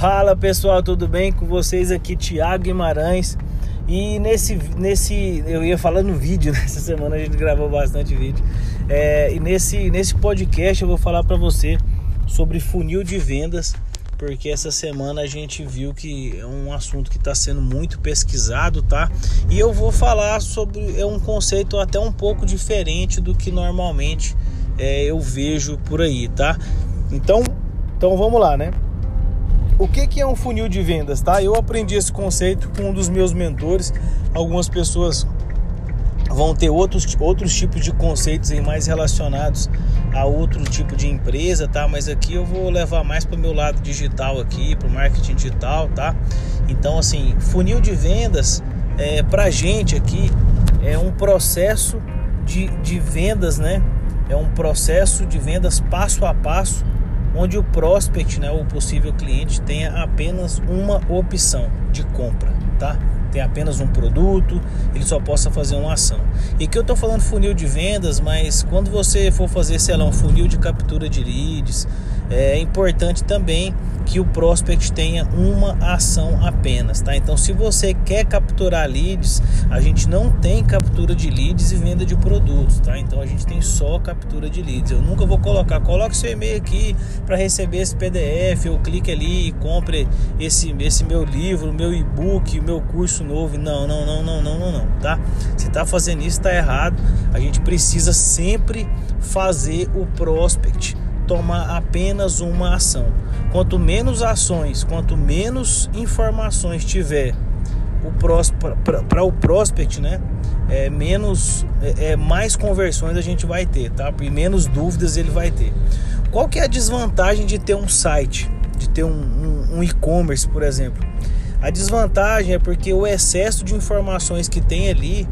Fala pessoal, tudo bem com vocês aqui, Thiago Guimarães. E nesse, nesse, eu ia falando vídeo, nessa semana a gente gravou bastante vídeo. É, e nesse, nesse podcast eu vou falar para você sobre funil de vendas, porque essa semana a gente viu que é um assunto que está sendo muito pesquisado, tá? E eu vou falar sobre é um conceito até um pouco diferente do que normalmente é, eu vejo por aí, tá? Então, então vamos lá, né? O que, que é um funil de vendas, tá? Eu aprendi esse conceito com um dos meus mentores. Algumas pessoas vão ter outros, outros tipos de conceitos aí mais relacionados a outro tipo de empresa, tá? Mas aqui eu vou levar mais para o meu lado digital aqui, para o marketing digital, tá? Então, assim, funil de vendas é, para gente aqui é um processo de, de vendas, né? É um processo de vendas passo a passo onde o prospect, né, o possível cliente, tenha apenas uma opção de compra, tá? Tem apenas um produto, ele só possa fazer uma ação. E que eu estou falando funil de vendas, mas quando você for fazer, sei lá, um funil de captura de leads, é importante também que o prospect tenha uma ação apenas, tá? Então, se você quer capturar leads, a gente não tem captura de leads e venda de produtos, tá? Então, a gente tem só captura de leads. Eu nunca vou colocar, coloque seu e-mail aqui para receber esse PDF, ou clique ali e compre esse, esse meu livro, meu e-book, meu curso novo. Não, não, não, não, não, não, não, tá? Se tá fazendo isso, tá errado. A gente precisa sempre fazer o prospect tomar apenas uma ação. Quanto menos ações, quanto menos informações tiver para o prospect, né? É, menos, é, é, mais conversões a gente vai ter, tá? E menos dúvidas ele vai ter. Qual que é a desvantagem de ter um site, de ter um, um, um e-commerce, por exemplo? A desvantagem é porque o excesso de informações que tem ali,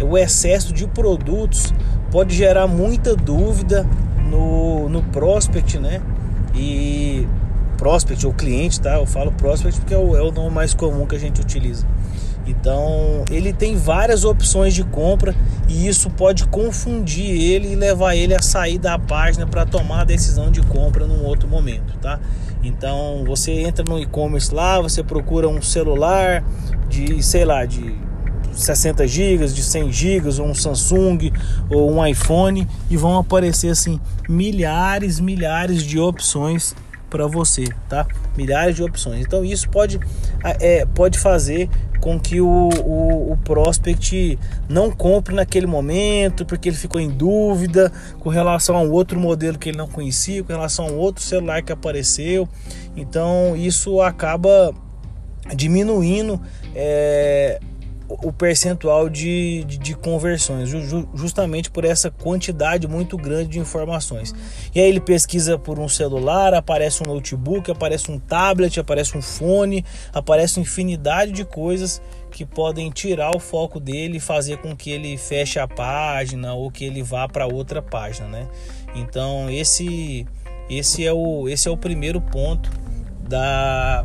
o excesso de produtos, pode gerar muita dúvida no, prospect, né? E prospect ou cliente, tá? Eu falo prospect porque é o, é o nome mais comum que a gente utiliza. Então ele tem várias opções de compra e isso pode confundir ele e levar ele a sair da página para tomar a decisão de compra num outro momento, tá? Então você entra no e-commerce lá, você procura um celular de, sei lá, de 60 GB, de 100 GB, um Samsung ou um iPhone e vão aparecer assim milhares, milhares de opções para você, tá? Milhares de opções. Então isso pode, é, pode fazer com que o, o, o, prospect não compre naquele momento, porque ele ficou em dúvida com relação a um outro modelo que ele não conhecia, com relação a um outro celular que apareceu. Então isso acaba diminuindo é, o percentual de, de, de conversões, ju, justamente por essa quantidade muito grande de informações. E aí ele pesquisa por um celular, aparece um notebook, aparece um tablet, aparece um fone, aparece infinidade de coisas que podem tirar o foco dele e fazer com que ele feche a página ou que ele vá para outra página, né? Então esse esse é o esse é o primeiro ponto da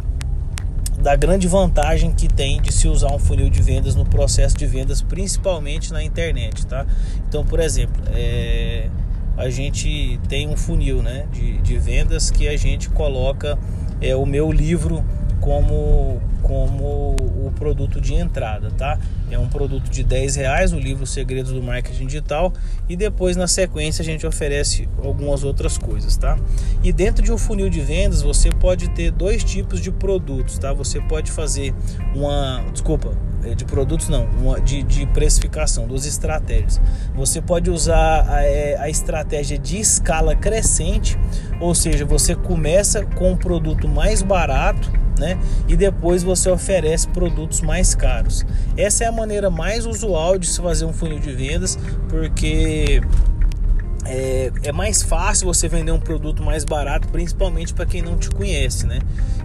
da grande vantagem que tem de se usar um funil de vendas no processo de vendas, principalmente na internet, tá? Então, por exemplo, é, a gente tem um funil né, de, de vendas que a gente coloca é, o meu livro como, como o produto de entrada, tá? É um produto de 10 reais, o livro Segredos do Marketing Digital, e depois na sequência a gente oferece algumas outras coisas, tá? E dentro de um funil de vendas você pode ter dois tipos de produtos, tá? Você pode fazer uma, desculpa, é, de produtos não, uma, de, de precificação, duas estratégias. Você pode usar a, é, a estratégia de escala crescente, ou seja, você começa com um produto mais barato né? E depois você oferece produtos mais caros. Essa é a maneira mais usual de se fazer um funil de vendas, porque é, é, mais fácil você vender um produto mais barato, principalmente para quem não te conhece, né?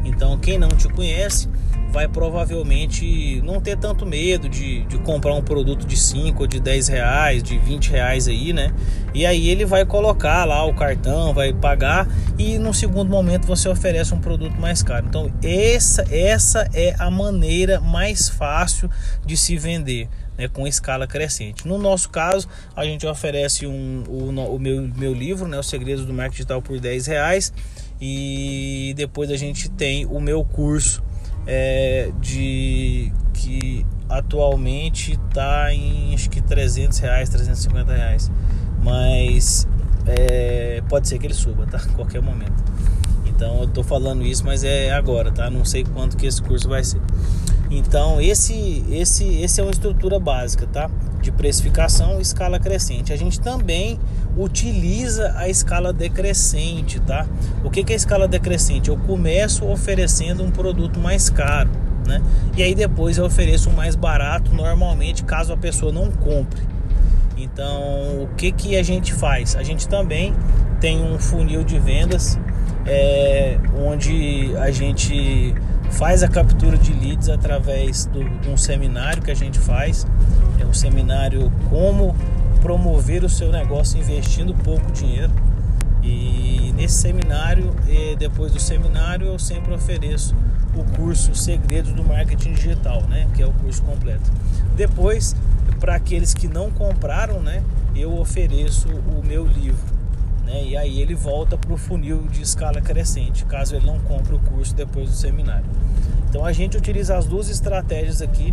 Então, quem não te conhece vai provavelmente não ter tanto medo de, de comprar um produto de 5 ou de 10 reais, de 20 reais aí, né? E aí ele vai colocar lá o cartão, vai pagar e no segundo momento você oferece um produto mais caro. Então, essa, essa é a maneira mais fácil de se vender né, com escala crescente. No nosso caso, a gente oferece um, o, o meu, meu livro, né, Os Segredos do Marketing Digital, por 10 reais. e depois a gente tem o meu curso é, de que atualmente está em acho que 300 reais, 350 reais, mas é, pode ser que ele suba, tá? A qualquer momento. Então eu tô falando isso, mas é agora, tá? Não sei quanto que esse curso vai ser. Então esse esse esse é uma estrutura básica, tá? De precificação, escala crescente. A gente também utiliza a escala decrescente, tá? O que, que é a escala decrescente? Eu começo oferecendo um produto mais caro, né? E aí depois eu ofereço um mais barato, normalmente caso a pessoa não compre. Então, o que que a gente faz? A gente também tem um funil de vendas é, onde a gente faz a captura de leads através do, de um seminário que a gente faz. É um seminário como promover o seu negócio investindo pouco dinheiro. E nesse seminário, depois do seminário, eu sempre ofereço o curso Segredos do Marketing Digital, né? Que é o curso completo. Depois, para aqueles que não compraram, né? Eu ofereço o meu livro. Né? E aí ele volta para o funil de escala crescente, caso ele não compre o curso depois do seminário. Então a gente utiliza as duas estratégias aqui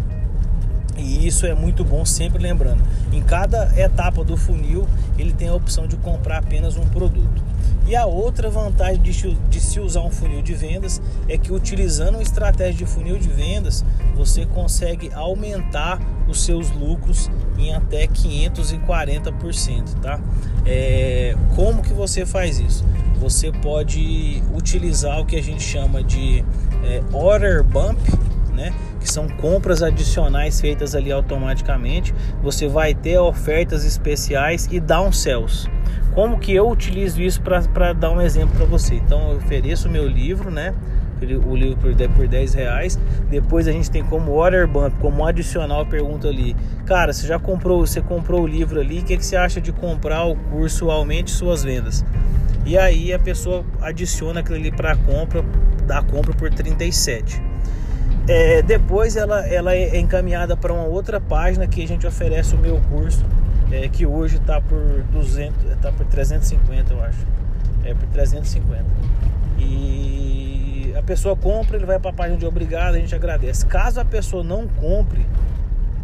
e isso é muito bom, sempre lembrando. Em cada etapa do funil, ele tem a opção de comprar apenas um produto. E a outra vantagem de, se usar um funil de vendas é que utilizando uma estratégia de funil de vendas, você consegue aumentar os seus lucros em até 540%, tá? É, como que você faz isso? Você pode utilizar o que a gente chama de é, order bump, né? que são compras adicionais feitas ali automaticamente. Você vai ter ofertas especiais e downsells. Como que eu utilizo isso para dar um exemplo para você? Então eu ofereço o meu livro, né? O livro por, por 10 reais. Depois a gente tem como order bump, como adicional, pergunta ali, cara, você já comprou, você comprou o livro ali, o que, que você acha de comprar o curso Aumente Suas Vendas? E aí a pessoa adiciona aquilo ali para compra, dá compra por 37. É, depois ela, ela é encaminhada para uma outra página que a gente oferece o meu curso, é, que hoje está por 200, está por 350, eu acho. É por 350. E a pessoa compra, ele vai para a página de obrigado, a gente agradece. Caso a pessoa não compre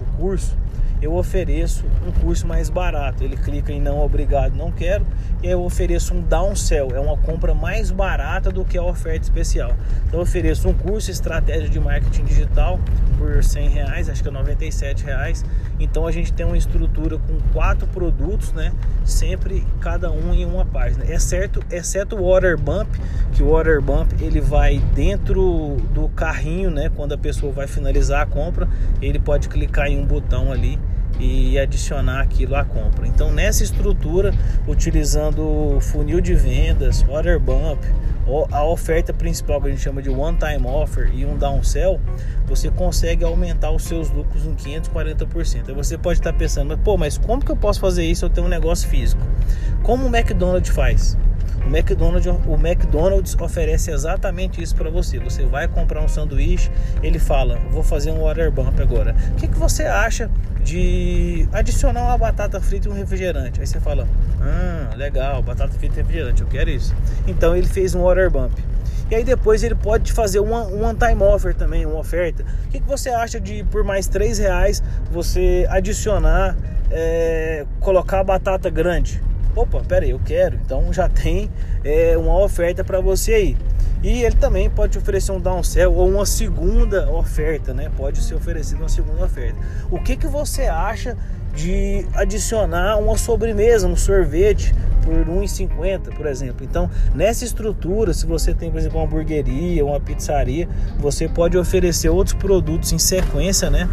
o curso, eu ofereço um curso mais barato. Ele clica em não obrigado, não quero, e eu ofereço um downsell, é uma compra mais barata do que a oferta especial. Então eu ofereço um curso estratégia de marketing digital por 100 reais, acho que é 97 reais. Então a gente tem uma estrutura com quatro produtos, né? Sempre cada um em uma página. Exceto, exceto o order bump, que o order bump ele vai dentro do carrinho, né? Quando a pessoa vai finalizar a compra, ele pode clicar em um botão ali e adicionar aquilo à compra. Então, nessa estrutura, utilizando funil de vendas, order bump, a oferta principal que a gente chama de one time offer e um downsell, você consegue aumentar os seus lucros em 540%. Aí você pode estar pensando, pô, mas como que eu posso fazer isso eu tenho um negócio físico? Como o McDonald's faz? O McDonald's, o McDonald's oferece exatamente isso para você. Você vai comprar um sanduíche, ele fala: Vou fazer um water bump agora. O que, que você acha de adicionar uma batata frita e um refrigerante? Aí você fala: Ah, legal, batata frita e refrigerante, eu quero isso. Então ele fez um water bump. E aí depois ele pode fazer one time offer também, uma oferta. O que, que você acha de por mais 3 reais você adicionar, é, colocar a batata grande? Opa, pera aí, eu quero. Então já tem é, uma oferta para você aí. E ele também pode oferecer um downsell ou uma segunda oferta, né? Pode ser oferecido uma segunda oferta. O que, que você acha de adicionar uma sobremesa, um sorvete por 1,50, por exemplo. Então, nessa estrutura, se você tem, por exemplo, uma hamburgueria, uma pizzaria, você pode oferecer outros produtos em sequência, né?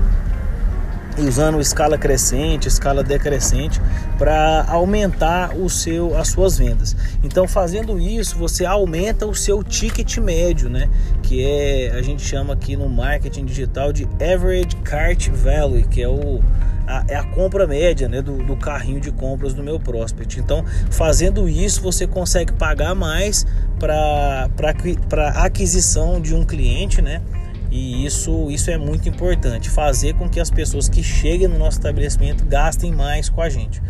usando escala crescente, escala decrescente para aumentar o seu as suas vendas. Então, fazendo isso, você aumenta o seu ticket médio, né? Que é a gente chama aqui no marketing digital de average cart value, que é o a, é a compra média né, do, do carrinho de compras do meu prospect. Então, fazendo isso, você consegue pagar mais para aquisição de um cliente, né? E isso, isso é muito importante, fazer com que as pessoas que cheguem no nosso estabelecimento gastem mais com a gente.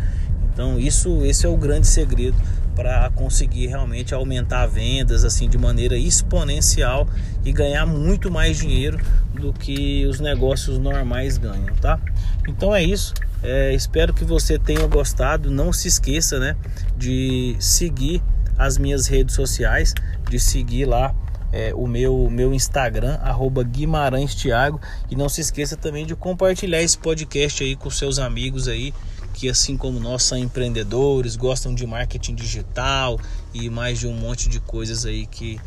Então, isso, esse é o grande segredo para conseguir realmente aumentar vendas assim de maneira exponencial e ganhar muito mais dinheiro do que os negócios normais ganham, tá? Então é isso. É, espero que você tenha gostado. Não se esqueça, né, de seguir as minhas redes sociais, de seguir lá é, o meu, meu Instagram, arroba Guimarães Thiago. E não se esqueça também de compartilhar esse podcast aí com seus amigos aí, que assim como nós são empreendedores, gostam de marketing digital e mais de um monte de coisas aí que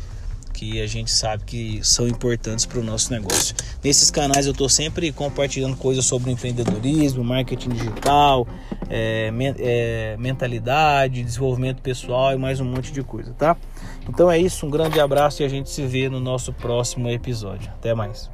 que a gente sabe que são importantes para o nosso negócio. Nesses canais eu estou sempre compartilhando coisas sobre empreendedorismo, marketing digital, é, é, mentalidade, desenvolvimento pessoal e mais um monte de coisa, tá? Então é isso, um grande abraço e a gente se vê no nosso próximo episódio. Até mais.